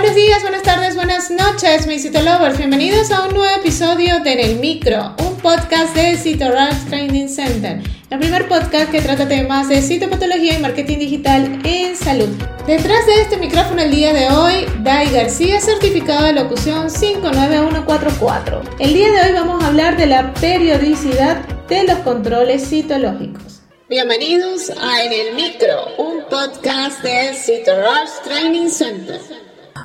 Buenos días, buenas tardes, buenas noches, mis Citolovers. Bienvenidos a un nuevo episodio de En el Micro, un podcast de CitoRush Training Center, el primer podcast que trata temas de citopatología y marketing digital en salud. Detrás de este micrófono el día de hoy, Dai García, certificado de locución 59144. El día de hoy vamos a hablar de la periodicidad de los controles citológicos. Bienvenidos a En el Micro, un podcast de CitoRush Training Center.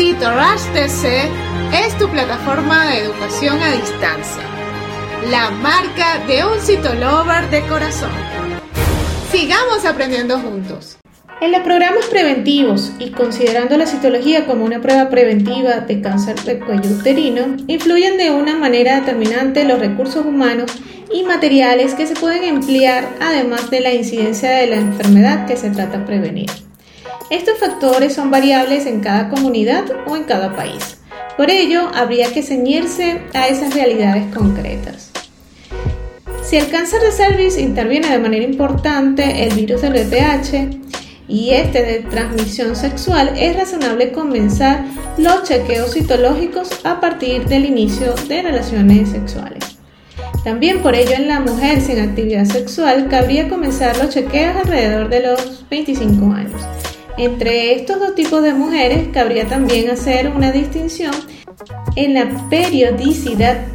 CitoRush TC es tu plataforma de educación a distancia, la marca de un citolover de corazón. Sigamos aprendiendo juntos. En los programas preventivos y considerando la citología como una prueba preventiva de cáncer de cuello uterino, influyen de una manera determinante los recursos humanos y materiales que se pueden emplear además de la incidencia de la enfermedad que se trata de prevenir. Estos factores son variables en cada comunidad o en cada país. Por ello, habría que ceñirse a esas realidades concretas. Si el cáncer de cervix interviene de manera importante el virus del VPH y este de transmisión sexual, es razonable comenzar los chequeos citológicos a partir del inicio de relaciones sexuales. También por ello en la mujer sin actividad sexual cabría comenzar los chequeos alrededor de los 25 años. Entre estos dos tipos de mujeres cabría también hacer una distinción en la periodicidad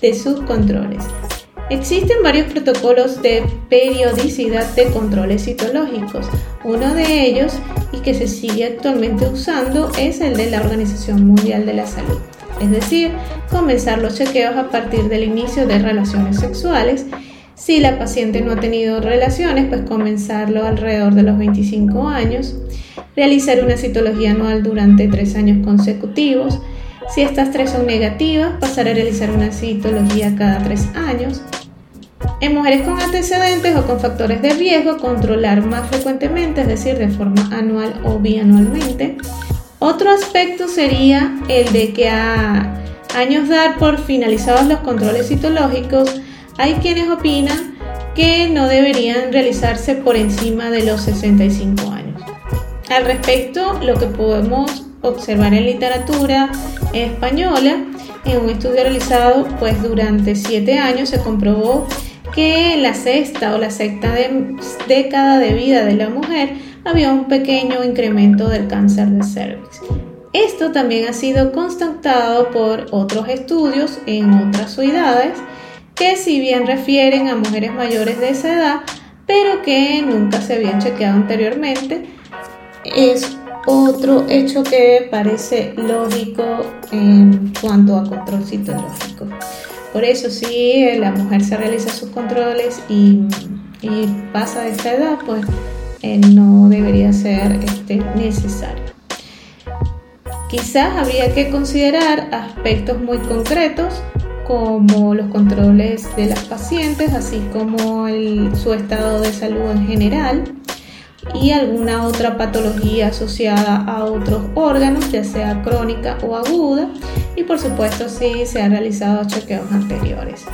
de sus controles. Existen varios protocolos de periodicidad de controles citológicos. Uno de ellos, y que se sigue actualmente usando, es el de la Organización Mundial de la Salud. Es decir, comenzar los chequeos a partir del inicio de relaciones sexuales. Si la paciente no ha tenido relaciones, pues comenzarlo alrededor de los 25 años. Realizar una citología anual durante tres años consecutivos si estas tres son negativas, pasar a realizar una citología cada tres años. En mujeres con antecedentes o con factores de riesgo, controlar más frecuentemente, es decir, de forma anual o bianualmente. Otro aspecto sería el de que a años dar por finalizados los controles citológicos, hay quienes opinan que no deberían realizarse por encima de los 65 años. Al respecto, lo que podemos observar en literatura española. En un estudio realizado pues durante siete años se comprobó que en la sexta o la sexta década de vida de la mujer había un pequeño incremento del cáncer de cervix. Esto también ha sido constatado por otros estudios en otras ciudades que si bien refieren a mujeres mayores de esa edad, pero que nunca se habían chequeado anteriormente, es otro hecho que parece lógico en cuanto a control citológico. Por eso si la mujer se realiza sus controles y, pasa de esta edad, pues eh, no debería ser este, necesario. Quizás habría que considerar aspectos muy concretos como los controles de las pacientes, así como su estado de salud en general, y alguna otra patología asociada a otros órganos, ya sea crónica o aguda, y por supuesto si se han realizado chequeos anteriores,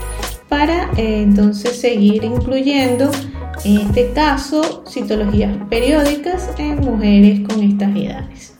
para eh, entonces seguir incluyendo en este caso citologías periódicas en mujeres con estas edades.